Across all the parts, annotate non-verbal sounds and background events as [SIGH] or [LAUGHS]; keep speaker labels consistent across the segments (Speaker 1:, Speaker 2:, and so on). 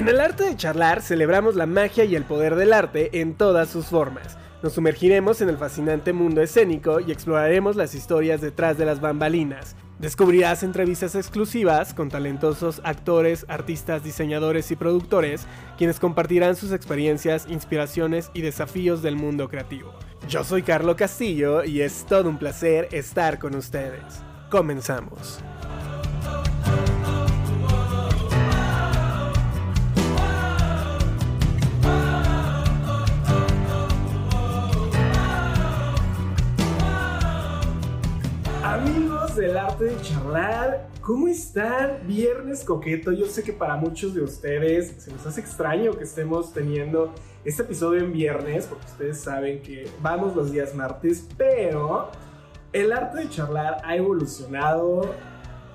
Speaker 1: En el arte de charlar celebramos la magia y el poder del arte en todas sus formas. Nos sumergiremos en el fascinante mundo escénico y exploraremos las historias detrás de las bambalinas. Descubrirás entrevistas exclusivas con talentosos actores, artistas, diseñadores y productores, quienes compartirán sus experiencias, inspiraciones y desafíos del mundo creativo. Yo soy Carlo Castillo y es todo un placer estar con ustedes. Comenzamos. Amigos del arte de charlar, ¿cómo están? Viernes coqueto. Yo sé que para muchos de ustedes se les hace extraño que estemos teniendo este episodio en viernes, porque ustedes saben que vamos los días martes, pero el arte de charlar ha evolucionado.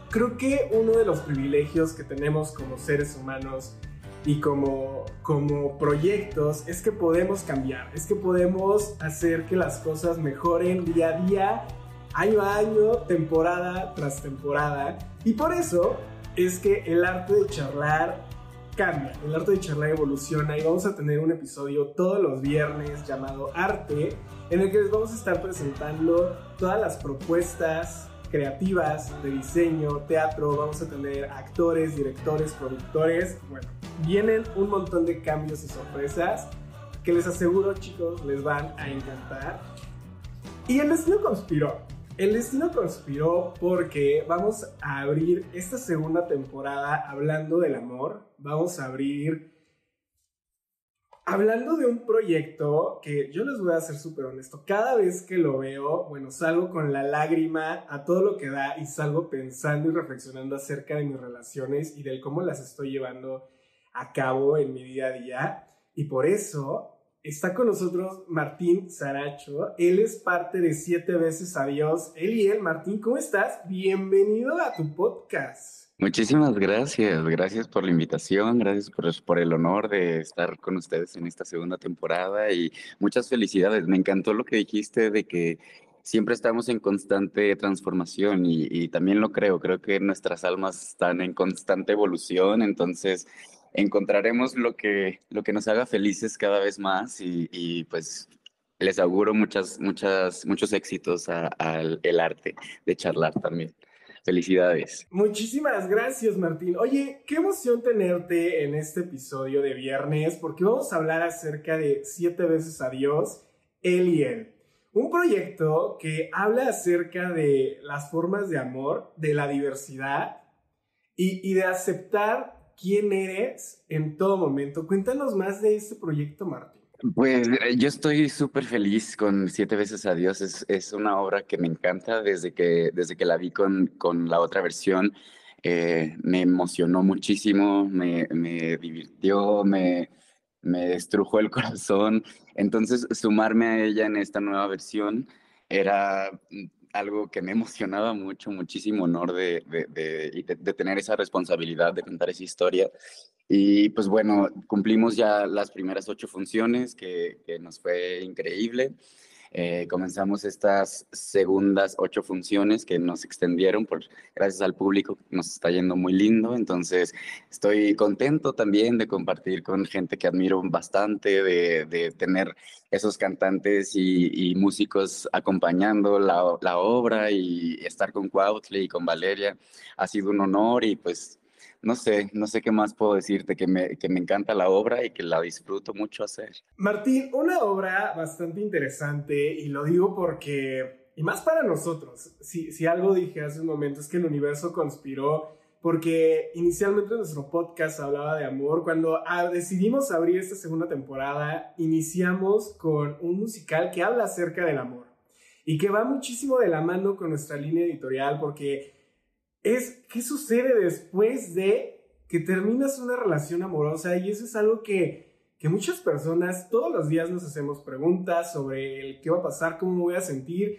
Speaker 1: Creo que uno de los privilegios que tenemos como seres humanos y como, como proyectos es que podemos cambiar, es que podemos hacer que las cosas mejoren día a día año a año, temporada tras temporada. Y por eso es que el arte de charlar cambia, el arte de charlar evoluciona y vamos a tener un episodio todos los viernes llamado Arte, en el que les vamos a estar presentando todas las propuestas creativas de diseño, teatro, vamos a tener actores, directores, productores, bueno, vienen un montón de cambios y sorpresas que les aseguro chicos les van a encantar. Y el destino conspiró. El destino conspiró porque vamos a abrir esta segunda temporada hablando del amor. Vamos a abrir hablando de un proyecto que yo les voy a ser súper honesto. Cada vez que lo veo, bueno, salgo con la lágrima a todo lo que da y salgo pensando y reflexionando acerca de mis relaciones y del cómo las estoy llevando a cabo en mi día a día. Y por eso Está con nosotros Martín Saracho. Él es parte de Siete veces Adiós. Él y él, Martín, ¿cómo estás? Bienvenido a tu podcast.
Speaker 2: Muchísimas gracias. Gracias por la invitación. Gracias por, el honor de estar con ustedes en esta segunda temporada y muchas felicidades. Me encantó lo que dijiste de que siempre estamos en constante transformación y, también lo creo, creo que nuestras almas están en constante evolución, entonces encontraremos lo que, lo que nos haga felices cada vez más y, pues les auguro muchas, muchas, muchos éxitos al arte de charlar también. Felicidades.
Speaker 1: Muchísimas gracias, Martín. Oye, qué emoción tenerte en este episodio de viernes, porque vamos a hablar acerca de Siete veces Adiós, él y él. Un proyecto que habla acerca de las formas de amor, de la diversidad y, y de aceptar quién eres en todo momento. Cuéntanos más de este proyecto, Martín.
Speaker 2: Pues eh, yo estoy súper feliz con Siete veces a Dios. Es, es, una obra que me encanta desde que, desde que la vi con, con la otra versión. Eh, me emocionó muchísimo, me, me divirtió, me, me destrujó el [LAUGHS] corazón. Entonces, sumarme a ella en esta nueva versión era algo que me emocionaba mucho, muchísimo honor de, de, de, tener esa responsabilidad de contar esa historia. Y pues bueno, cumplimos ya las primeras ocho funciones, que, que nos fue increíble. Eh, comenzamos estas segundas ocho funciones que nos extendieron por gracias al público, nos está yendo muy lindo, entonces estoy contento también de compartir con gente que admiro bastante, de, de tener esos cantantes y, músicos acompañando la, la, obra y estar con Cuautle y con Valeria. Ha sido un honor y pues no sé, no sé qué más puedo decirte, que me, que me encanta la obra y que la disfruto mucho hacer.
Speaker 1: Martín, una obra bastante interesante y lo digo porque, y más para nosotros, si, si algo dije hace un momento es que el universo conspiró porque inicialmente nuestro podcast hablaba de amor. Cuando ah, decidimos abrir esta segunda temporada, iniciamos con un musical que habla acerca del amor y que va muchísimo de la mano con nuestra línea editorial porque es qué sucede después de que terminas una relación amorosa y eso es algo que, que muchas personas todos los días nos hacemos preguntas sobre el qué va a pasar, cómo me voy a sentir,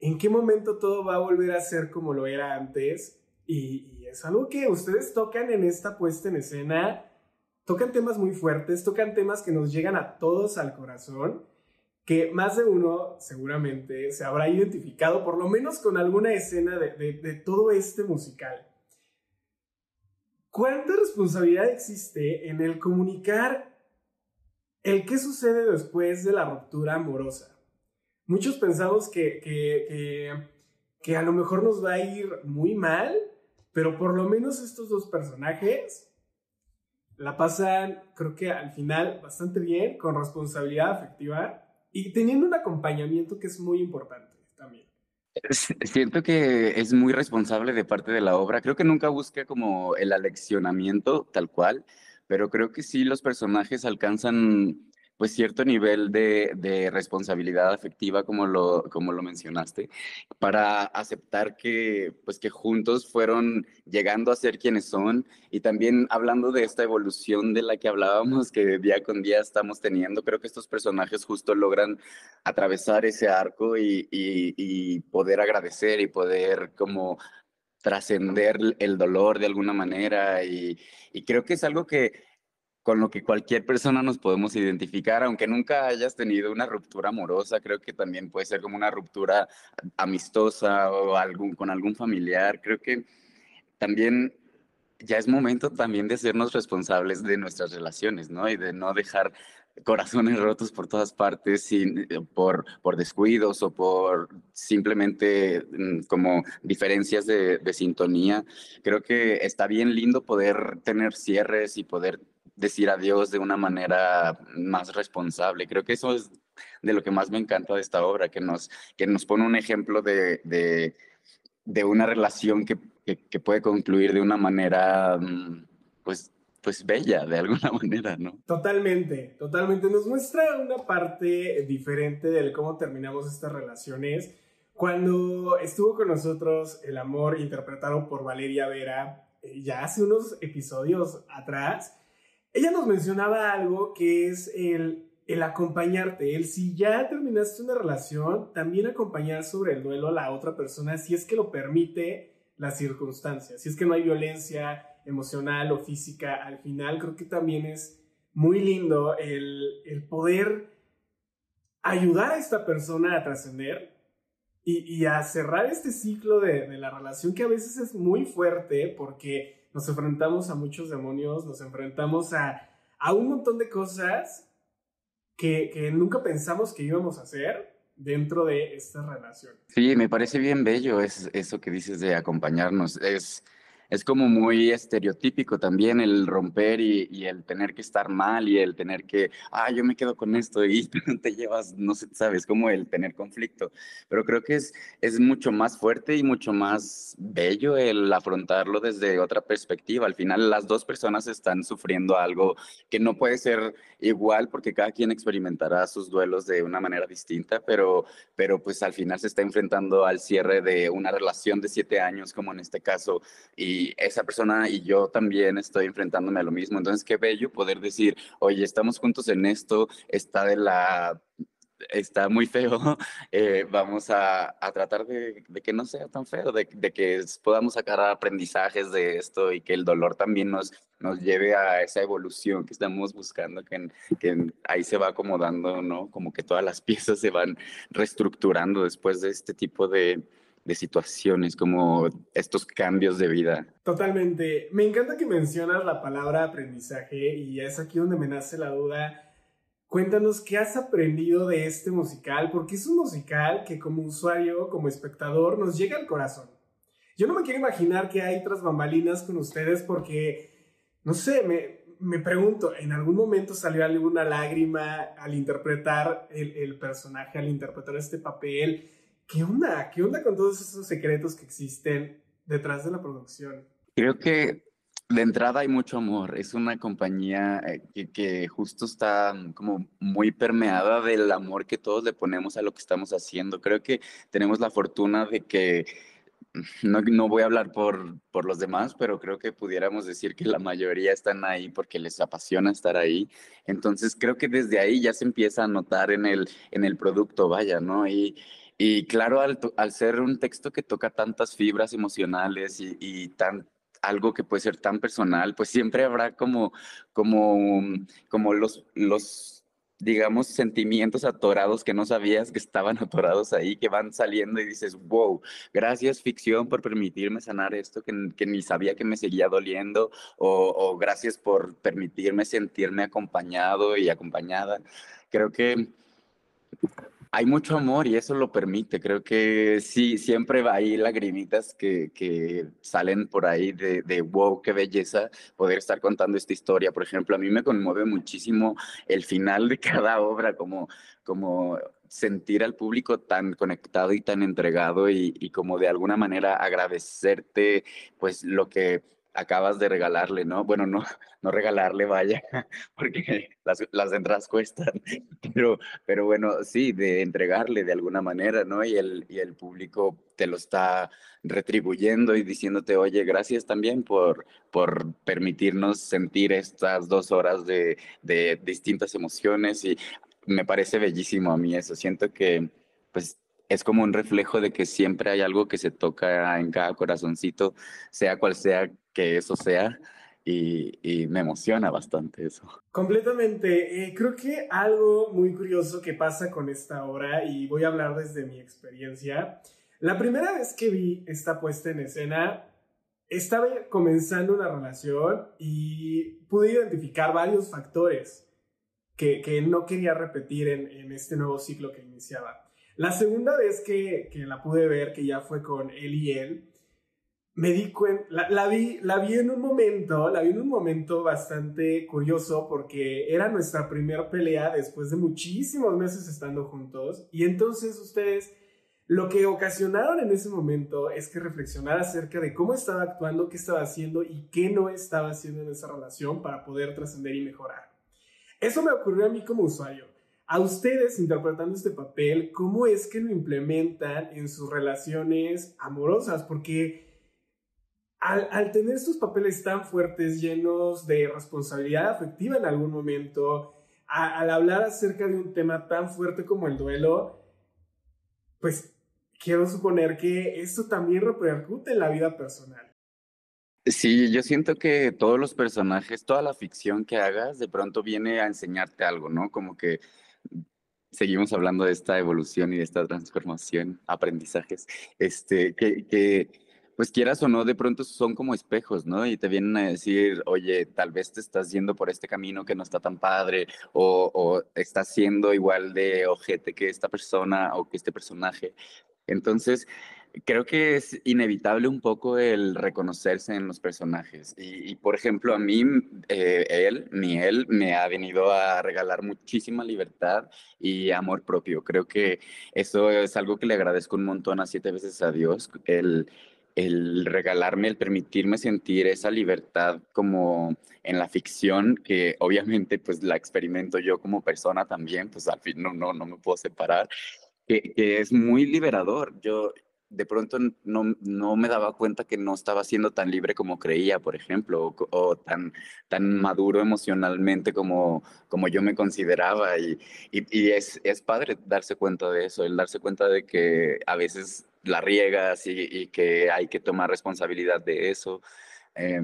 Speaker 1: en qué momento todo va a volver a ser como lo era antes. Y, y es algo que ustedes tocan en esta puesta en escena, tocan temas muy fuertes, tocan temas que nos llegan a todos al corazón que más de uno seguramente se habrá identificado por lo menos con alguna escena de, todo este musical. ¿cuánta responsabilidad existe en el comunicar el qué sucede después de la ruptura amorosa? Muchos pensamos que, que, que, a lo mejor nos va a ir muy mal, pero por lo menos estos dos personajes la pasan, creo que al final, bastante bien, con responsabilidad afectiva y teniendo un acompañamiento que es muy importante también.
Speaker 2: Siento que es muy responsable de parte de la obra. Creo que nunca busca como el aleccionamiento tal cual, pero creo que sí los personajes alcanzan pues cierto nivel de, de, responsabilidad afectiva, como lo, como lo mencionaste, para aceptar que, pues que juntos fueron llegando a ser quienes son. Y también hablando de esta evolución de la que hablábamos, que día con día estamos teniendo, creo que estos personajes justo logran atravesar ese arco y, y, poder agradecer y poder como trascender el dolor de alguna manera. Y, y creo que es algo que con lo que cualquier persona nos podemos identificar, aunque nunca hayas tenido una ruptura amorosa, creo que también puede ser como una ruptura amistosa o algún, con algún familiar. Creo que también ya es momento también de hacernos responsables de nuestras relaciones, ¿no? Y de no dejar corazones rotos por todas partes sin, por, por descuidos o por simplemente mm, como diferencias de sintonía. Creo que está bien lindo poder tener cierres y poder decir adiós de una manera más responsable. Creo que eso es de lo que más me encanta de esta obra, que nos, que nos pone un ejemplo de, de, de una relación que, que, puede concluir de una manera, mm, pues, pues bella, de alguna [LAUGHS] manera, ¿no?
Speaker 1: Totalmente, totalmente. Nos muestra una parte diferente de cómo terminamos estas relaciones. Cuando estuvo con nosotros El Amor, interpretado por Valeria Vera, eh, ya hace unos episodios atrás, ella nos mencionaba algo que es el, el acompañarte, el si ya terminaste una relación, también acompañar sobre el duelo a la otra persona si es que lo permite las circunstancias, si es que no hay violencia emocional o física al final, creo que también es muy lindo el, el poder ayudar a esta persona a trascender y, a cerrar este ciclo de la relación que a veces es muy fuerte porque nos enfrentamos a muchos demonios, nos enfrentamos a, a un montón de cosas que, que, nunca pensamos que íbamos a hacer dentro de esta relación.
Speaker 2: Sí, me parece bien bello es, eso que dices de acompañarnos. Es, es como muy estereotípico también el romper y, el tener que estar mal y el tener que, ah, yo me quedo con esto y [LAUGHS] te llevas, no sé, sabes, como el tener conflicto. Pero creo que es, es mucho más fuerte y mucho más bello el afrontarlo desde otra perspectiva. Al final las dos personas están sufriendo algo que no puede ser igual porque cada quien experimentará sus duelos de una manera distinta, pero, pero pues al final se está enfrentando al cierre de una relación de siete años, como en este caso, y esa persona y yo también estoy enfrentándome a lo mismo. Entonces, qué bello poder decir, oye, estamos juntos en esto, está de la está muy feo, [LAUGHS] eh, vamos a, a tratar de, que no sea tan feo, de, de, que podamos sacar aprendizajes de esto y que el dolor también nos, nos lleve a esa evolución que estamos buscando, que, que ahí se va acomodando, ¿no? Como que todas las [LAUGHS] piezas se van reestructurando después de este tipo de, de situaciones, como estos cambios de vida.
Speaker 1: Totalmente. Me encanta que mencionas la palabra aprendizaje y es aquí donde me nace la duda. Cuéntanos qué has aprendido de este musical, porque es un musical que como usuario, como espectador, nos llega al corazón. Yo no me quiero imaginar que hay tras bambalinas con ustedes porque, no sé, me, me pregunto, ¿en algún momento salió alguna lágrima al interpretar el, el personaje, al interpretar este papel? ¿Qué onda? ¿Qué onda con todos esos secretos que existen detrás de la producción?
Speaker 2: Creo que de entrada hay mucho amor. Es una compañía eh, que, justo está como muy permeada del amor que todos le ponemos a lo que estamos haciendo. Creo que tenemos la fortuna de que, [LAUGHS] no, no voy a hablar por, por los demás, pero creo que pudiéramos decir que la mayoría están ahí porque les apasiona estar ahí. Entonces creo que desde ahí ya se empieza a notar en el, en el producto, vaya, ¿no? Y, y claro, al, al, ser un texto que toca tantas fibras emocionales y, y, tan, algo que puede ser tan personal, pues siempre habrá como, como, como los, los digamos, sentimientos atorados que no sabías que estaban [LAUGHS] atorados ahí, que van saliendo y dices, wow, gracias ficción por permitirme sanar esto que, que ni sabía que me seguía doliendo, o, o, gracias por permitirme sentirme acompañado y acompañada. Creo que hay mucho amor y eso lo permite. Creo que sí, siempre ahí lagrimitas que, que salen por ahí de, de, wow, qué belleza poder estar contando esta historia. Por ejemplo, a mí me conmueve muchísimo el final de [LAUGHS] cada obra, como, como sentir al público tan conectado y tan entregado y, y como de alguna manera agradecerte pues lo que acabas de regalarle, ¿no? Bueno, no, [LAUGHS] no regalarle, vaya, [LAUGHS] porque las, las entradas cuestan, [LAUGHS] pero, pero bueno, sí, de entregarle de alguna manera, ¿no? Y el, y el público te lo está retribuyendo y diciéndote, oye, gracias también por, por permitirnos sentir estas dos horas de, de distintas emociones y me parece bellísimo a mí eso, siento que pues es como un reflejo de que siempre hay algo que se toca en cada corazoncito, sea cual sea que eso sea. Y, me emociona bastante eso.
Speaker 1: Completamente. Eh, creo que algo muy curioso que pasa con esta obra, y voy a hablar desde mi experiencia, la primera vez que vi esta puesta en escena, estaba comenzando una relación y pude identificar varios factores que, que no quería repetir en, en este nuevo ciclo que iniciaba. La segunda vez que, que, la pude ver, que ya fue con él y él, me di cuenta, la, vi, la vi en un momento, la vi en un momento bastante curioso porque era nuestra primera pelea después de muchísimos meses estando juntos y entonces ustedes lo que ocasionaron en ese momento es que reflexionara acerca de cómo estaba actuando, qué estaba haciendo y qué no estaba haciendo en esa relación para poder trascender y mejorar. Eso me ocurrió a mí como usuario a ustedes interpretando este papel, ¿cómo es que lo implementan en sus relaciones amorosas? Porque al, tener estos papeles tan fuertes, llenos de responsabilidad afectiva en algún momento, al hablar acerca de un tema tan fuerte como el duelo, pues quiero suponer que esto también repercute en la vida personal.
Speaker 2: Sí, yo siento que todos los personajes, toda la ficción que hagas, de pronto viene a enseñarte algo, ¿no? Como que seguimos hablando de esta evolución y de esta transformación, aprendizajes, este, que, pues quieras o no, de pronto son como espejos, ¿no? Y te vienen a decir, oye, tal vez te estás yendo por este camino que no está tan padre, o, o estás siendo igual de ojete que esta persona o que este personaje. Entonces, creo que es inevitable un poco el reconocerse en los personajes. Y, por ejemplo, a mí, eh, él, mi él, me ha venido a regalar muchísima libertad y amor propio. Creo que eso es algo que le agradezco un montón a siete veces a Dios, el, el regalarme, el permitirme sentir esa libertad como en la ficción, que [LAUGHS] obviamente pues la experimento yo como persona también, pues al fin no, no, no me puedo separar. Que, que, es muy liberador. Yo, de pronto no, no, me daba cuenta que no estaba siendo tan libre como creía, por ejemplo, o, tan, tan maduro emocionalmente como, como yo me consideraba. Y, y, es, es, padre darse cuenta de eso, el darse cuenta de que a veces la riegas y, que hay que tomar responsabilidad de eso. Eh,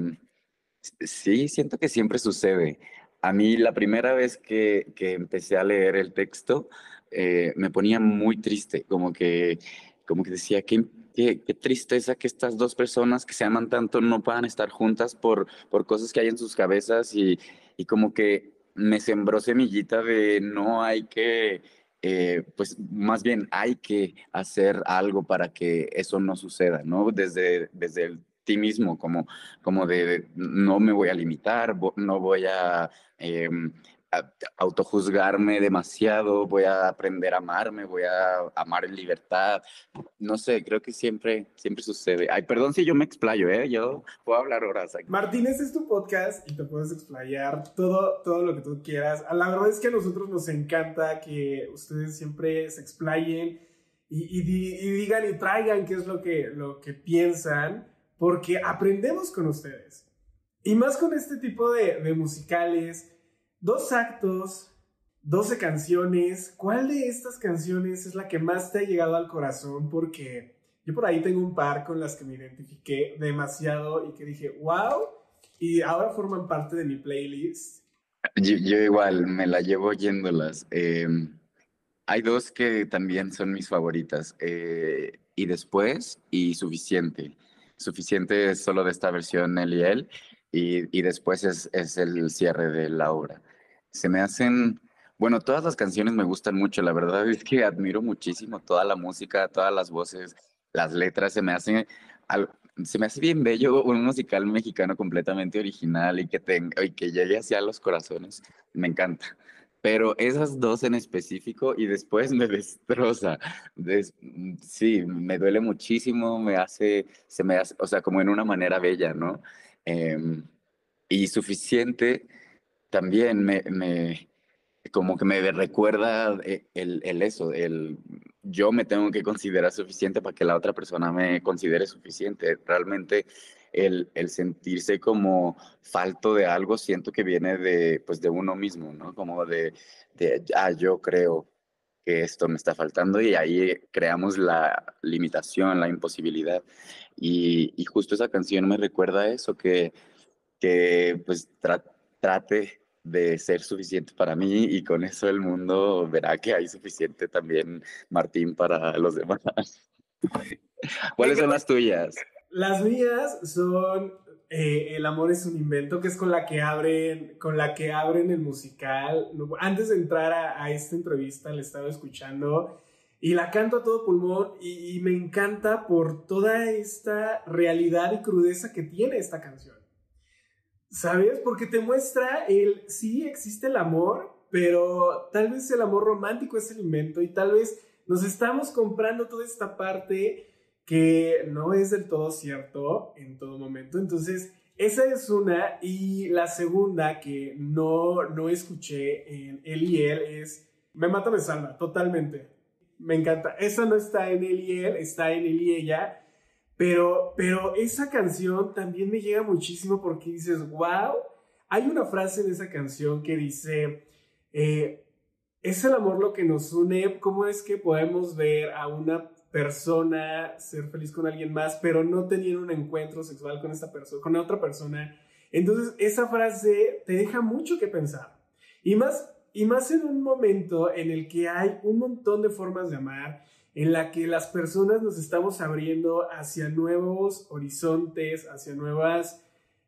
Speaker 2: sí, siento que siempre sucede. A mí la primera vez que, empecé a leer el texto eh, me ponía muy triste, como que como que decía, qué, tristeza que estas dos personas que se aman tanto no puedan estar juntas por, por cosas que hay en sus cabezas y, y como que me sembró semillita de no hay que, eh, pues más bien hay que hacer algo para que eso no suceda, ¿no? Desde, desde el ti mismo, como, como de no me voy a limitar, no voy a... Eh, autojuzgarme demasiado, voy a aprender a amarme, voy a amar en libertad. No sé, creo que siempre, siempre sucede. Ay, perdón si yo me explayo, ¿eh? Yo puedo hablar horas aquí.
Speaker 1: Martín, este es tu podcast y te puedes explayar todo, todo lo que tú quieras. La verdad es que a nosotros nos encanta que ustedes siempre se explayen y, y, digan y traigan qué es lo que, lo que piensan, porque aprendemos con ustedes. Y más con este tipo de, de musicales Dos actos, 12 canciones. ¿Cuál de estas canciones es la que más te ha llegado al corazón? Porque yo por ahí tengo un par con las que me identifiqué demasiado y que dije, wow, y ahora forman parte de mi playlist.
Speaker 2: Yo, igual, me la llevo oyéndolas. Em, hay dos que también son mis favoritas. Eh, y después, y suficiente. Suficiente es solo de esta versión, él y él. Y, y después es, es el cierre de la obra. Se me hacen bueno, todas las canciones me gustan mucho, la verdad es que admiro muchísimo toda la música, todas las voces, las letras, se me hacen, se me hace bien bello un musical mexicano completamente original y que, tenga, y que llegue hacia los corazones, me encanta. Pero esas dos en específico y después me [LAUGHS] destroza. sí, me duele muchísimo, me hace, se me hace, o sea, como en una manera bella, ¿no? Em, y suficiente también me, me como que me recuerda eh, el, el, eso, el yo me tengo que considerar suficiente para que la otra persona me considere suficiente. Realmente el, el sentirse como falto de algo siento que viene de, pues, de uno mismo, ¿no? Como de, de, ah, yo creo que esto me está faltando y ahí creamos la limitación, la imposibilidad. Y, y justo esa canción me recuerda eso, que, que pues trate de ser suficiente para mí y con eso el mundo verá que hay suficiente también, Martín, para los demás. [LAUGHS] ¿Cuáles son las tuyas?
Speaker 1: Las mías son eh, El amor es un invento, que es con la que abren, con la que abren el musical. Antes de entrar a, esta entrevista, le estaba escuchando y la canto a todo pulmón y me encanta por toda esta realidad y crudeza que tiene esta canción. ¿Sabes? Porque te muestra el, sí existe el amor, pero tal vez el amor romántico es el invento y tal vez nos estamos comprando toda esta parte que no es del todo cierto en todo momento. Entonces, esa es una. Y la segunda que no, no escuché en él y él es Me mata, me salva, totalmente. Me encanta. Esa no está en él y él, está en él y ella. Pero, pero esa canción también me llega muchísimo porque dices, wow, hay una frase en esa canción que dice, eh, es el amor lo que nos une, ¿cómo es que podemos ver a una persona ser feliz con alguien más, pero no tener un encuentro sexual con esta persona, con otra persona? Entonces, esa frase te deja mucho que pensar. Y más, y más en un momento en el que hay un montón de formas de amar, en la que las personas nos estamos abriendo hacia nuevos horizontes, hacia nuevas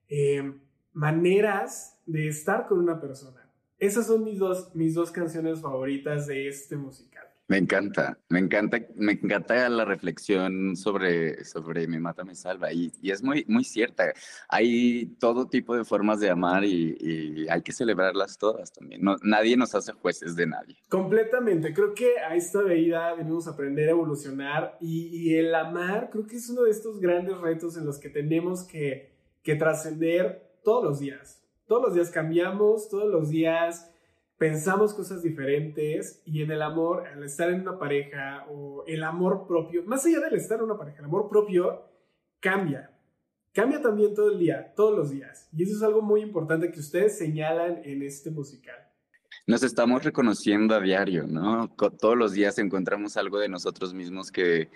Speaker 1: eh, maneras de estar con una persona. Esas son mis dos, mis dos canciones favoritas de este musical.
Speaker 2: Me encanta, me encanta, me encanta la reflexión sobre, sobre Mi Mata Me Salva y, y es muy, muy cierta. Hay todo tipo de formas de amar y, y hay que celebrarlas todas también. No, nadie nos hace jueces de nadie.
Speaker 1: Completamente, creo que a esta vida venimos a aprender a evolucionar y, y el amar creo que es uno de estos grandes retos en los que tenemos que, que trascender todos los días. Todos los días cambiamos, todos los días pensamos cosas diferentes y en el amor, al estar en una pareja o el amor propio, más allá del estar en una pareja, el amor propio cambia. Cambia también todo el día, todos los días. Y eso es algo muy importante que ustedes señalan en este musical.
Speaker 2: Nos estamos reconociendo a diario, ¿no? Todos los días encontramos algo de nosotros mismos que,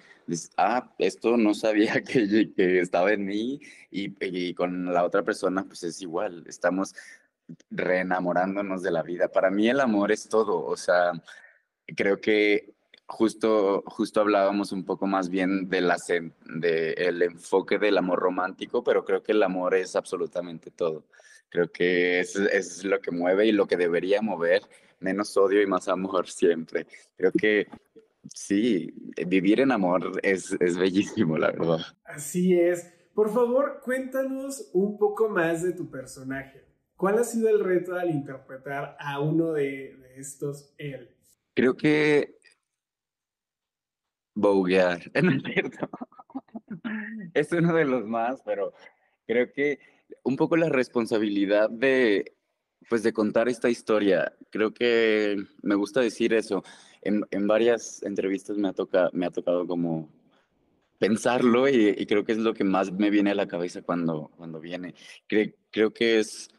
Speaker 2: ah, esto no sabía [LAUGHS] que, que estaba en mí y, y, con la otra persona pues es igual. Estamos reenamorándonos de la vida. Para mí el amor es todo, o sea, creo que justo, justo hablábamos un poco más bien de, la, de el enfoque del amor romántico, pero creo que el amor es absolutamente todo. Creo que es, es lo que mueve y lo que debería mover, menos odio y más amor [LAUGHS] siempre. Creo que sí, vivir en amor es, es bellísimo, la verdad.
Speaker 1: Así es. Por favor, cuéntanos un poco más de tu personaje. ¿Cuál ha sido el reto al interpretar a uno de, estos él?
Speaker 2: Creo que boguear, [LAUGHS] no es cierto. es uno de los más, pero creo que un poco la responsabilidad de, pues, de contar esta historia. Creo que me gusta decir eso. En, en varias entrevistas me ha, tocado, me ha tocado como pensarlo y, creo que es lo que más me viene a la cabeza cuando, cuando viene. creo que es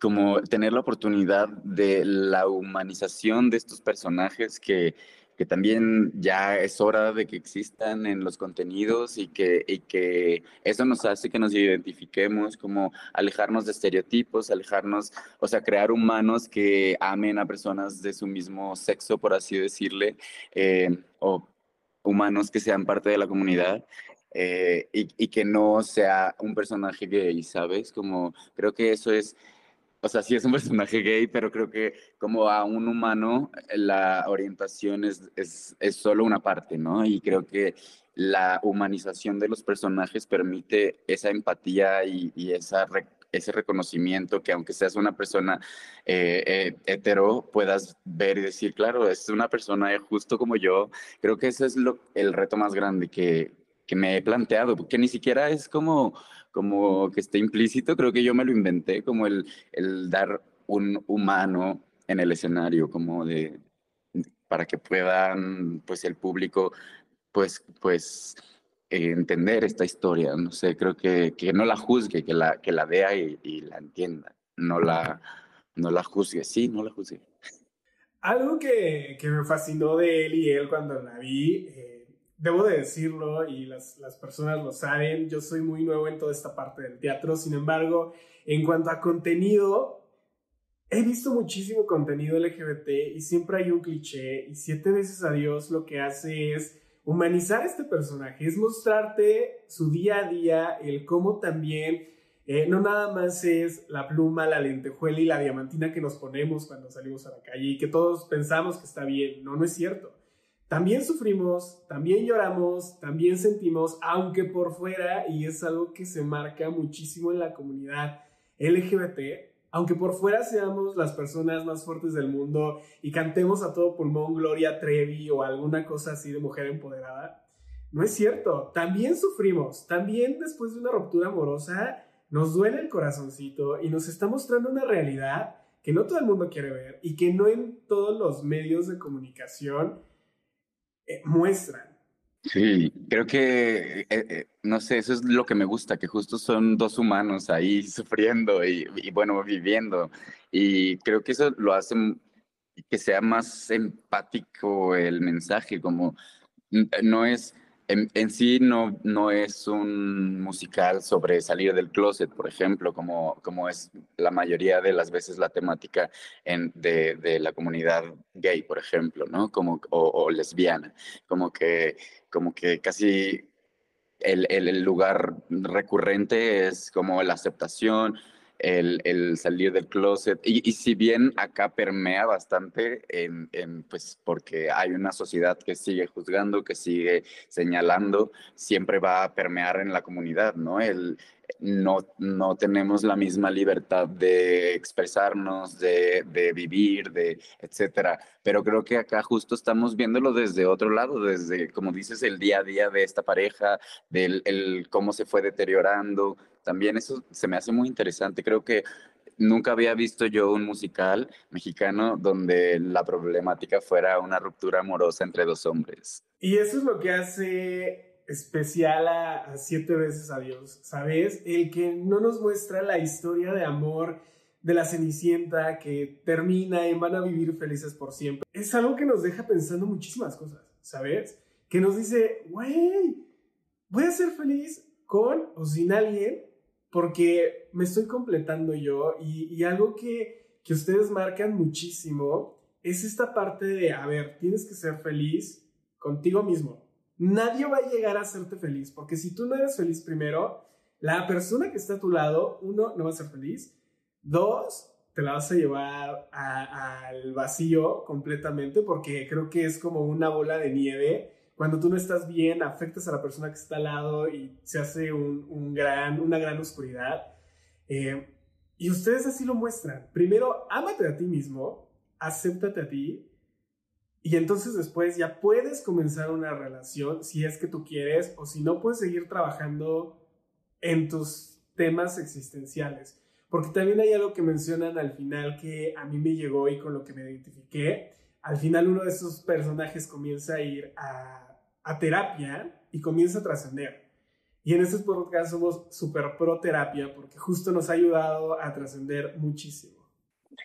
Speaker 2: como tener la oportunidad de la humanización de estos personajes que, que también ya es hora de que existan en los contenidos y que, y que eso nos hace que nos identifiquemos, como alejarnos de estereotipos, alejarnos, o sea, crear humanos que amen a personas de su mismo sexo, por así decirle, eh, o humanos que sean parte de la comunidad. Eh, y, y, que no sea un personaje gay, ¿sabes? Como creo que eso es o sea, sí es un [LAUGHS] personaje gay, pero creo que como a un humano la orientación es, es, es solo una parte, ¿no? Y creo que la humanización de los personajes permite esa empatía y, y esa ese reconocimiento que aunque seas una persona eh, eh, hetero, puedas ver y decir, claro, es una persona justo como yo. Creo que ese es lo, el reto más grande que, que me he planteado, porque ni siquiera es como como que esté implícito, creo que yo me lo inventé, como el, el dar un humano en el escenario, como de, para que puedan, pues el público, pues, pues, entender esta historia, no sé, creo que, que no la juzgue, que la, que la vea y, la entienda, no la, no la juzgue, sí, no la juzgue.
Speaker 1: Algo que, que me fascinó de él y él cuando la vi, eh, debo de decirlo y las, las, personas lo saben, yo soy muy nuevo en toda esta parte del teatro, sin embargo, en cuanto a contenido, he visto muchísimo contenido LGBT y siempre hay un cliché y siete veces a Dios lo que hace es humanizar a este personaje, es mostrarte su día a día, el cómo también... Eh, no nada más es la pluma, la lentejuela y la diamantina que nos ponemos cuando salimos a la calle y que todos pensamos que está bien. No, no es cierto también sufrimos, también lloramos, también sentimos, aunque por fuera, y es algo que se marca muchísimo en la comunidad LGBT, aunque por fuera seamos las personas más fuertes del mundo y cantemos a todo pulmón Gloria Trevi o alguna cosa así de mujer empoderada, no es cierto, también sufrimos, también después de una ruptura amorosa nos duele el corazoncito y nos está mostrando una realidad que no todo el mundo quiere ver y que no en todos los medios de comunicación eh, muestran.
Speaker 2: Sí, creo que, eh, eh, no sé, eso es lo que me gusta, que justo son dos humanos ahí [LAUGHS] sufriendo y, y, bueno, viviendo. Y creo que eso lo hace que sea más empático el mensaje, como no es en, sí no, no es un musical sobre salir del closet, por ejemplo, como, como es la mayoría de las veces la temática en, de, la comunidad gay, por ejemplo, ¿no? Como, o, lesbiana, como que, como que casi el, el, lugar recurrente es como la aceptación, el, el, salir del closet. Y, y, si bien acá permea bastante, en, en, pues porque hay una sociedad que sigue juzgando, que sigue señalando, siempre va a permear en la comunidad, ¿no? El, no, no tenemos la misma libertad de expresarnos, de, de, vivir, de etcétera. Pero creo que acá justo estamos viéndolo desde otro lado, desde, como dices, el día a día de esta pareja, del el, cómo se fue deteriorando. También eso se me hace muy interesante. Creo que nunca había visto yo un musical mexicano donde la problemática fuera una ruptura amorosa entre dos hombres.
Speaker 1: Y eso es lo que hace especial a, siete veces a Dios, ¿sabes? El que no nos muestra la historia de amor de la Cenicienta que termina y van a vivir felices por siempre. Es algo que nos deja pensando muchísimas cosas, ¿sabes? Que nos dice, güey, voy a ser feliz con o sin alguien porque me estoy completando yo y, y algo que, que ustedes marcan muchísimo es esta parte de, a ver, tienes que ser feliz contigo mismo, nadie va a llegar a hacerte feliz, porque si tú no eres feliz primero, la persona que está a tu lado, uno, no va a ser feliz, dos, te la vas a llevar al vacío completamente, porque creo que es como una bola de nieve. Cuando tú no estás bien, afectas a la persona que está al lado y se hace un, gran, una gran oscuridad. Eh, y ustedes así lo muestran. Primero, ámate a ti mismo, acéptate a ti, y entonces después ya puedes comenzar una relación si es que tú quieres o si no puedes seguir trabajando en tus temas existenciales. Porque también hay algo que mencionan al final que a mí me llegó y con lo que me identifiqué. Al final uno de esos personajes comienza a ir a, terapia y comienza a trascender. Y en este podcast somos súper pro terapia porque justo nos ha ayudado a trascender muchísimo.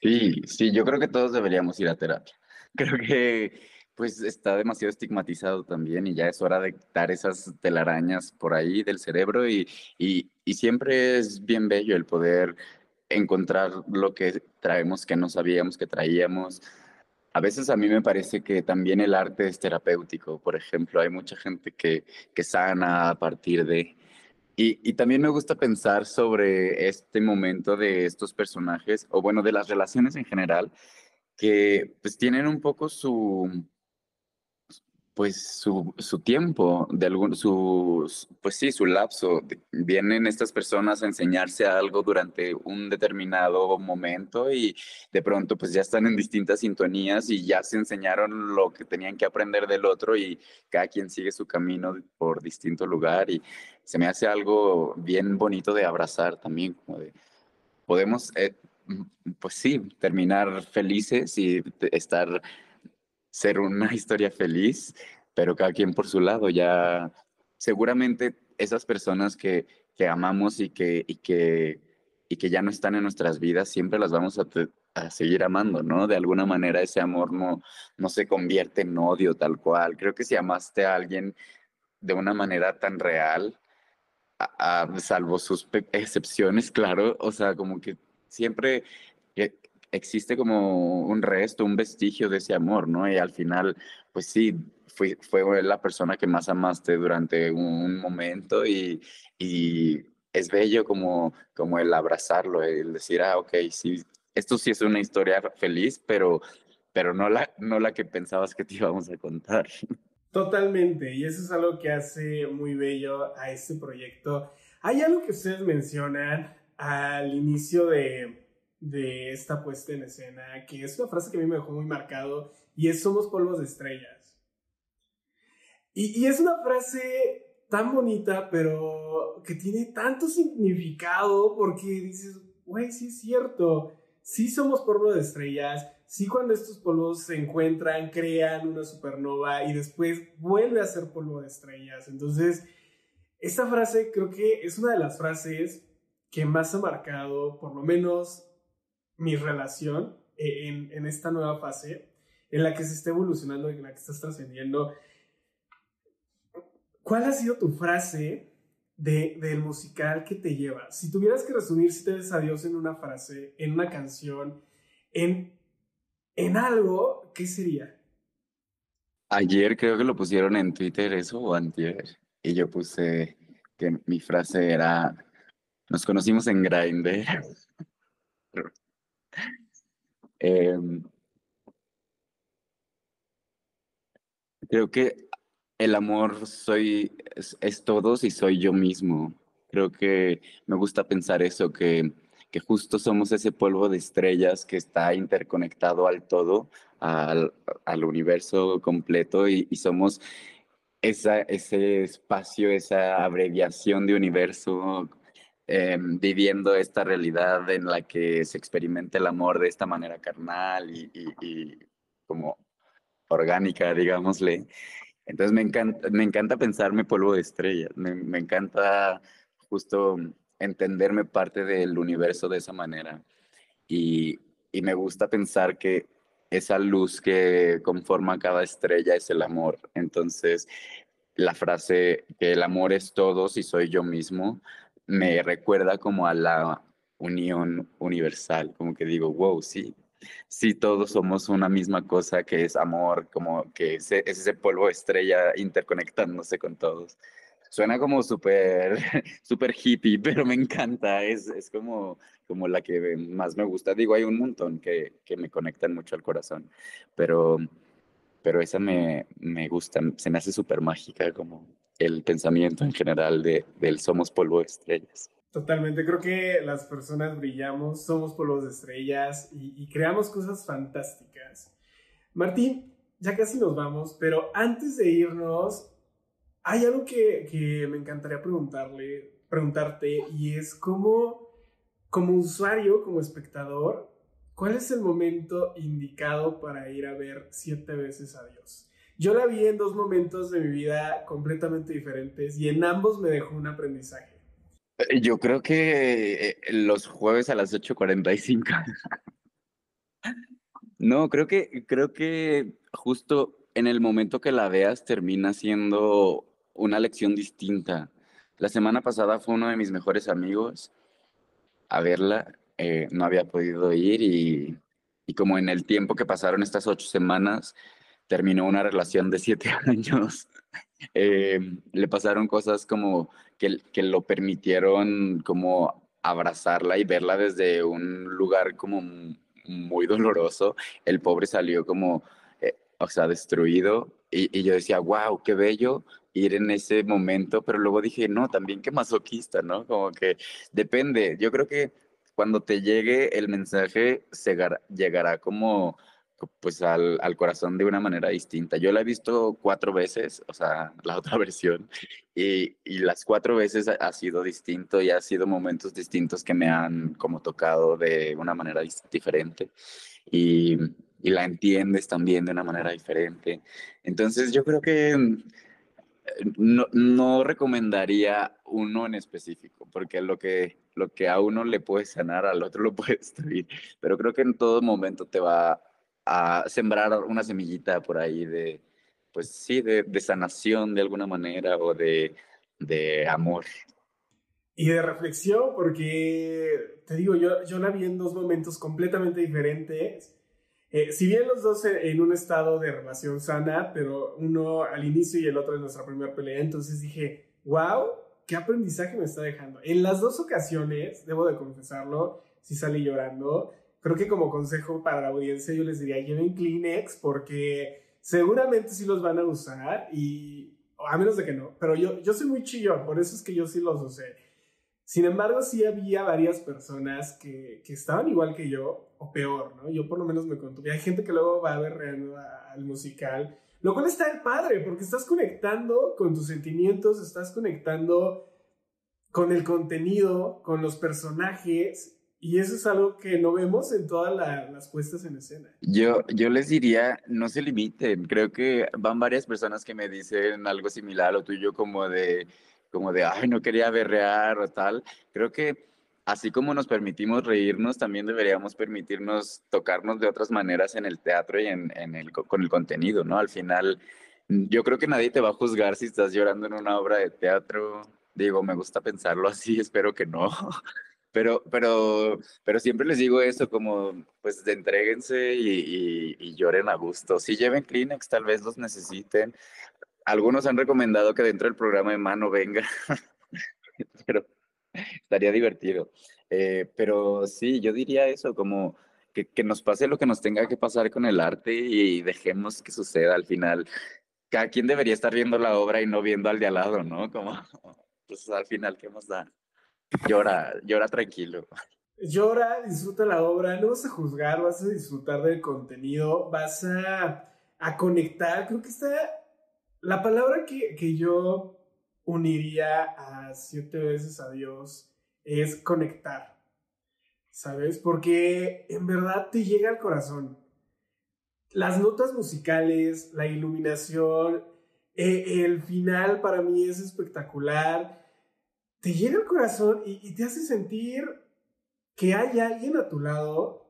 Speaker 2: Sí, sí, yo creo que todos deberíamos ir a terapia. Creo que, pues está demasiado estigmatizado también y ya es hora de quitar esas telarañas por ahí del cerebro y, y, y siempre es bien bello el poder encontrar lo que traemos que no sabíamos que traíamos. A veces a mí me parece que también el arte es terapéutico. Por ejemplo, hay mucha gente que, que sana a partir de... Y, y, también me gusta pensar sobre este momento de estos personajes, o bueno, de las relaciones en general, que pues tienen un poco su, pues su, su tiempo, de algún, su, pues sí, su lapso. Vienen estas personas a enseñarse algo durante un determinado momento y de pronto pues ya están en distintas sintonías y ya se enseñaron lo que tenían que aprender del otro y cada quien sigue su camino por distinto lugar y se me hace algo bien bonito de abrazar también, como de, podemos, eh, pues sí, terminar felices y estar ser una [LAUGHS] historia feliz, pero cada quien por su lado. Ya seguramente esas personas que, que amamos y que, y, que, y que ya no están en nuestras vidas, siempre las vamos a, a, seguir amando, ¿no? De alguna manera ese amor no, no se convierte en odio tal cual. Creo que si amaste a alguien de una manera tan real, a, salvo sus excepciones, [LAUGHS] claro, o sea, como que siempre eh, existe como un resto, un vestigio de ese amor, ¿no? Y al final, pues sí, fue, fue la persona que más amaste durante un momento y, y es bello como, como el abrazarlo, el decir, ah, ok, sí, esto sí es una historia feliz, pero, pero no, la, no la que pensabas que te íbamos a contar.
Speaker 1: Totalmente, y eso es algo que hace muy bello a este proyecto. Hay algo que ustedes mencionan al inicio de, de esta puesta en escena, que es una frase que a mí me dejó muy marcado, y es somos polvos de estrellas. Y, y es una frase tan bonita, pero que tiene tanto significado, porque dices, güey, sí es cierto, sí somos polvo de estrellas, sí cuando estos polvos se encuentran, crean una supernova y después vuelve a ser polvo de estrellas. Entonces, esta frase creo que es una de las frases que más ha marcado, por lo menos mi relación eh, en, esta nueva fase en la que se está evolucionando y en la que estás trascendiendo. ¿Cuál ha sido tu frase de, del musical que te lleva? Si tuvieras que resumir si te ves a en una frase, en una canción, en, en algo, ¿qué sería?
Speaker 2: Ayer creo que lo pusieron en Twitter eso o antier. Y yo puse que mi frase era, nos conocimos en Grindr. [LAUGHS] Eh, creo que el amor soy, es, es, todos y soy yo mismo. Creo que me gusta pensar eso, que, que justo somos ese polvo de estrellas que está interconectado al todo, al, al universo completo y, y somos esa, ese espacio, esa abreviación de universo eh, viviendo esta realidad en la que se experimenta el amor de esta manera carnal y, como orgánica, digámosle. Entonces me encanta, me encanta pensarme polvo de estrellas, me, encanta justo entenderme parte del universo de esa manera. Y, me gusta pensar que esa luz que conforma cada estrella es el amor. Entonces, la frase que el amor es todos y soy yo mismo, me recuerda como a la unión universal, como que digo, wow, sí, sí, todos somos una misma cosa que es amor, como que es, es ese polvo estrella interconectándose con todos. Suena como súper [LAUGHS] super hippie, pero me encanta, es, es como, como la que más me gusta. Digo, hay un montón que, que me conectan mucho al corazón, pero, pero esa me, me gusta, se me hace súper mágica como el pensamiento en general de, del somos polvo de estrellas.
Speaker 1: Totalmente, creo que las personas brillamos, somos polvos de estrellas y, creamos cosas fantásticas. Martín, ya casi nos vamos, pero antes de irnos, hay algo que, que me encantaría preguntarle, preguntarte y es cómo, como usuario, como espectador, ¿cuál es el momento indicado para ir a ver siete veces a Dios? Yo la vi en dos momentos de mi vida completamente diferentes y en ambos me dejó un aprendizaje.
Speaker 2: Eh, yo creo que eh, los jueves a las 8.45. [LAUGHS] no, creo que, creo que justo en el momento que la veas termina siendo una lección distinta. La semana pasada fue uno de mis mejores amigos a verla, eh, no había podido ir y, como en el tiempo que pasaron estas ocho semanas, terminó una relación de siete [LAUGHS] años. Eh, le pasaron cosas como que, que lo permitieron como abrazarla y verla desde un lugar como muy doloroso. El pobre salió como, eh, o sea, destruido y, yo decía, wow, qué bello ir en ese momento, pero luego dije, no, también qué masoquista, ¿no? Como que depende. Yo creo que cuando te llegue el mensaje, se llegará como pues al, al, corazón de una manera distinta. Yo la he visto cuatro veces, o sea, [LAUGHS] la otra versión, y, y las cuatro veces ha, sido distinto y ha sido momentos distintos que me han como tocado de una manera diferente y, y la entiendes también de una manera diferente. Entonces yo creo que no, no, recomendaría uno en específico, porque lo que, lo que a uno le puede sanar, al otro lo [LAUGHS] puede destruir, pero creo que en todo momento te va a sembrar una semillita por ahí de, pues sí, de, sanación de alguna manera o de, de, amor.
Speaker 1: Y de reflexión, porque te digo, yo, yo la vi en dos momentos completamente diferentes. Eh, si bien los dos en un estado de relación sana, pero uno al inicio y el otro en nuestra primera pelea, entonces dije, wow, qué aprendizaje me está dejando. En las dos ocasiones, debo de confesarlo, sí salí llorando creo que como consejo para la audiencia yo les diría lleven Kleenex porque seguramente sí los van a usar y a menos de que no, pero yo, yo soy muy chillón, por eso es que yo sí los usé. Sin embargo, sí había varias personas que, que estaban igual que yo, o peor, ¿no? Yo por lo menos me contuve. Hay gente que luego va ver al musical, lo cual está el padre, porque estás conectando con tus sentimientos, estás conectando con el contenido, con los personajes, y eso es algo que no vemos en todas las puestas en escena.
Speaker 2: Yo, yo les diría, no se limiten. Creo que van varias personas que me dicen algo similar a lo tuyo, como de, como de, ay, no quería berrear o tal. Creo que así como nos permitimos reírnos, también deberíamos permitirnos tocarnos de otras maneras en el teatro y en, en el, con el contenido, ¿no? Al final, yo creo que nadie te va a juzgar si estás llorando en una obra de teatro. Digo, me gusta pensarlo así, [LAUGHS] espero que no. Pero, pero, pero siempre les digo eso, como, pues, entréguense y, y, lloren a gusto. Si lleven Kleenex, tal vez los necesiten. Algunos han recomendado que dentro del programa de mano venga, [LAUGHS] pero estaría divertido. Eh, pero sí, yo diría eso, como que, que, nos pase lo que nos tenga que pasar con el arte y dejemos que suceda al final. Cada quien debería estar viendo la obra y no viendo al de al lado, ¿no? Como, [LAUGHS] pues al final, ¿qué más da? Llora, llora tranquilo.
Speaker 1: Llora, disfruta la obra, no vas a juzgar, vas a disfrutar del contenido, vas a, a conectar. Creo que está la palabra que, que yo uniría a siete veces a Dios es conectar, ¿sabes? Porque en verdad te llega al corazón. Las notas musicales, la iluminación, eh, el final para mí es espectacular te llega el corazón y, te hace sentir que hay alguien a tu lado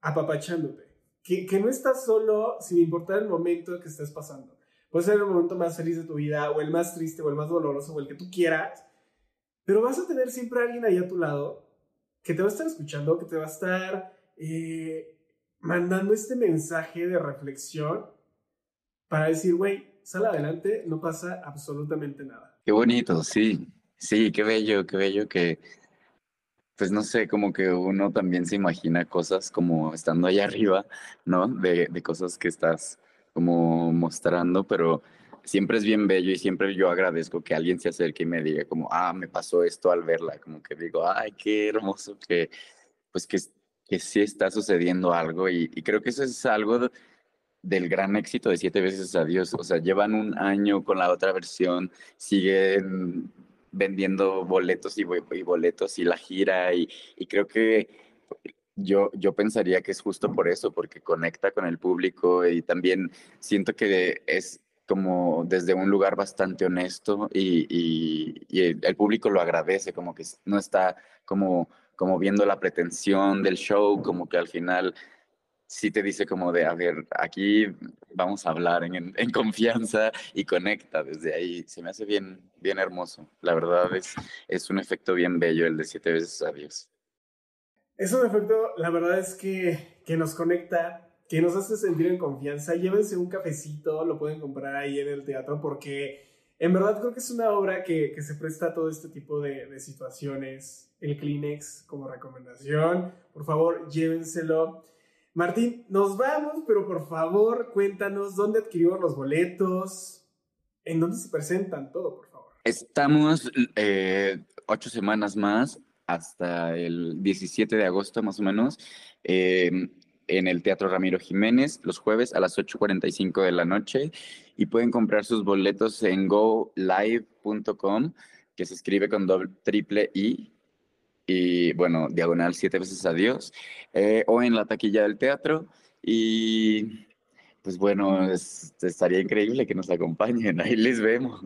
Speaker 1: apapachándote. Que, que no estás solo sin importar el momento que estés pasando. Puede ser el momento más feliz de tu vida, o el más triste, o el más doloroso, o el que tú quieras. Pero vas a tener siempre a alguien ahí a tu lado que te va a estar escuchando, que te va a estar eh, mandando este mensaje de reflexión para decir, güey, sal adelante, no pasa absolutamente nada.
Speaker 2: Qué bonito, sí. Sí, qué bello, qué bello que, pues no sé, como que uno también se imagina cosas como estando allá arriba, ¿no? De, de cosas que estás como mostrando, pero siempre es bien bello y siempre yo agradezco que alguien se acerque y me diga como, ah, me pasó esto al verla, como que digo, ay, qué hermoso que, pues que, que sí está sucediendo algo y, creo que eso es algo del gran éxito de Siete veces a Dios, o sea, llevan un año con la otra versión, siguen vendiendo boletos y, boletos y la gira y, creo que yo, yo pensaría que es justo por eso, porque conecta con el público y también siento que es como desde un lugar bastante honesto y, y, el, público lo agradece, como que no está como, como viendo la pretensión del show, como que al final sí te dice como de, a ver, aquí vamos a hablar en, en, confianza y conecta desde ahí. Se me hace bien, bien hermoso. La verdad es, es un efecto bien bello el de siete veces adiós.
Speaker 1: Es un efecto, la verdad es que, que nos conecta, que nos hace sentir en confianza. Llévense un cafecito, lo pueden comprar ahí en el teatro porque en verdad creo que es una obra que, que se presta a todo este tipo de, de situaciones. El Kleenex como recomendación. Por favor, llévenselo. Martín, nos vamos, pero por favor cuéntanos dónde adquirimos los boletos, en dónde se presentan, todo, por favor.
Speaker 2: Estamos eh, ocho semanas más, hasta el 17 de agosto más o menos, eh, en el Teatro Ramiro Jiménez, los jueves a las 8.45 de la noche, y pueden comprar sus boletos en golive.com, que se escribe con doble, triple I, y bueno, diagonal siete veces adiós, eh, o en la taquilla del teatro. Y pues bueno, estaría increíble que nos acompañen, ahí les vemos.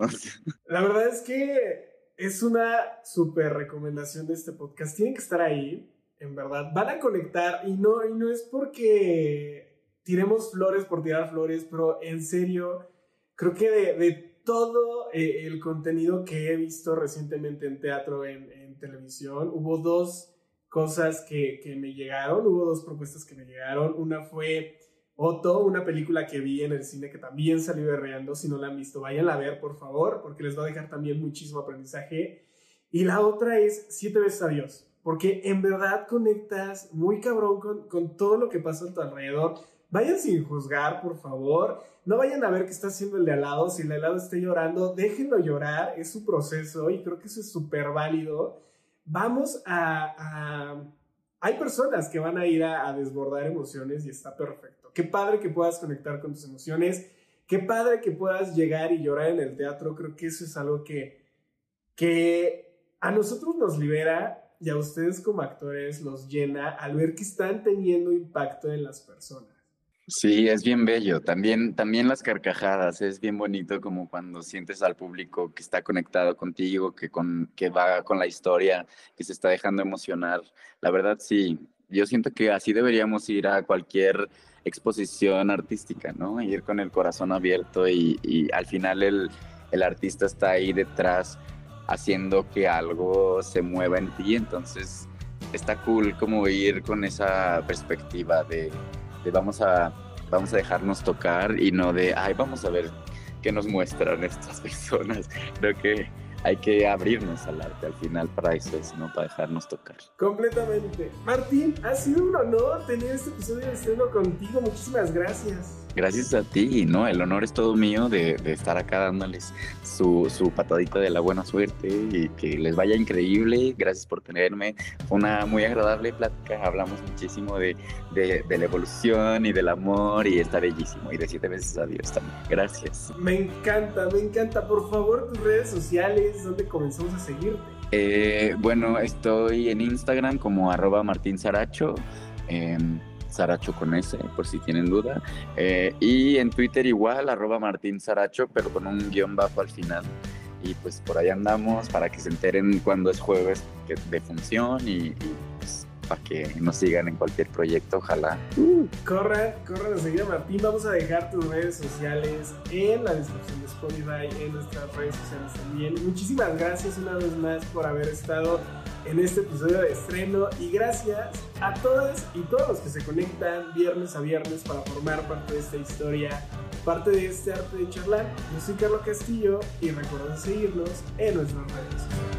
Speaker 1: La verdad es que es una súper recomendación de este podcast. Tienen que estar ahí, en verdad. Van a conectar y no, y no es porque tiremos flores por tirar flores, pero en serio, creo que de, de todo eh, el contenido que he visto recientemente en teatro, en, en televisión, hubo dos cosas que, que, me llegaron, hubo dos propuestas que me llegaron. Una fue Otto, una película que vi en el cine que también salió berreando. Si no la han visto, vayan a ver, por favor, porque les va a dejar también muchísimo aprendizaje. Y la otra es Siete veces adiós, porque en verdad conectas muy cabrón con, con todo lo que pasa a tu alrededor. Vayan sin juzgar, por favor. No vayan a ver qué está haciendo el de al lado. Si el de al lado está llorando, déjenlo llorar. Es su proceso y creo que eso es súper válido. Vamos a, a, Hay personas que van a ir a, a desbordar emociones y está perfecto. Qué padre que puedas conectar con tus emociones. Qué padre que puedas llegar y llorar en el teatro. Creo que eso es algo que, que a nosotros nos libera y a ustedes como actores los llena al ver que están teniendo impacto en las personas.
Speaker 2: Sí, es bien bello. También, también las carcajadas, es bien bonito como cuando sientes al público que está conectado contigo, que, con, que va con la historia, que se está dejando emocionar. La verdad, sí, yo siento que así deberíamos ir a cualquier exposición artística, ¿no? Ir con el corazón abierto y, al final el, el artista está ahí detrás haciendo que algo se mueva en ti, entonces está cool como ir con esa perspectiva de, de, vamos, a, vamos a dejarnos tocar y no de, ay, vamos a ver qué nos muestran estas [LAUGHS] personas. Creo que hay que abrirnos al arte al final para eso es, ¿no? Para dejarnos tocar.
Speaker 1: Completamente. Martín, ha sido un honor tener este episodio de estreno contigo. Muchísimas gracias.
Speaker 2: Gracias a ti, ¿no? El honor es todo mío de, de estar acá dándoles su, su, patadita de la buena suerte y que les vaya increíble. Gracias por tenerme. Fue una muy agradable plática. Hablamos muchísimo de, de, de la evolución y del amor y está bellísimo. Y de siete veces adiós también. Gracias.
Speaker 1: Me encanta, me encanta. Por favor, tus redes sociales, ¿dónde comenzamos a seguirte?
Speaker 2: Eh, bueno, estoy en Instagram como arroba Martín Saracho con S, por si tienen duda. Eh, y en Twitter igual, arroba Martín pero con un guion bajo al final. Y pues por ahí andamos para que se enteren cuando es jueves de función y, y pues, para que nos sigan en cualquier proyecto, ojalá.
Speaker 1: Uh. Corran, corran a seguir a Martín. Vamos a dejar tus redes sociales en la descripción de Spotify, en nuestras redes sociales también. Muchísimas gracias una vez más por haber estado en este episodio de estreno y gracias a todas y todos los que se conectan viernes a viernes para formar parte de esta historia, parte de este arte de charlar. Yo soy Carlos Castillo y recuerden seguirnos en nuestras redes.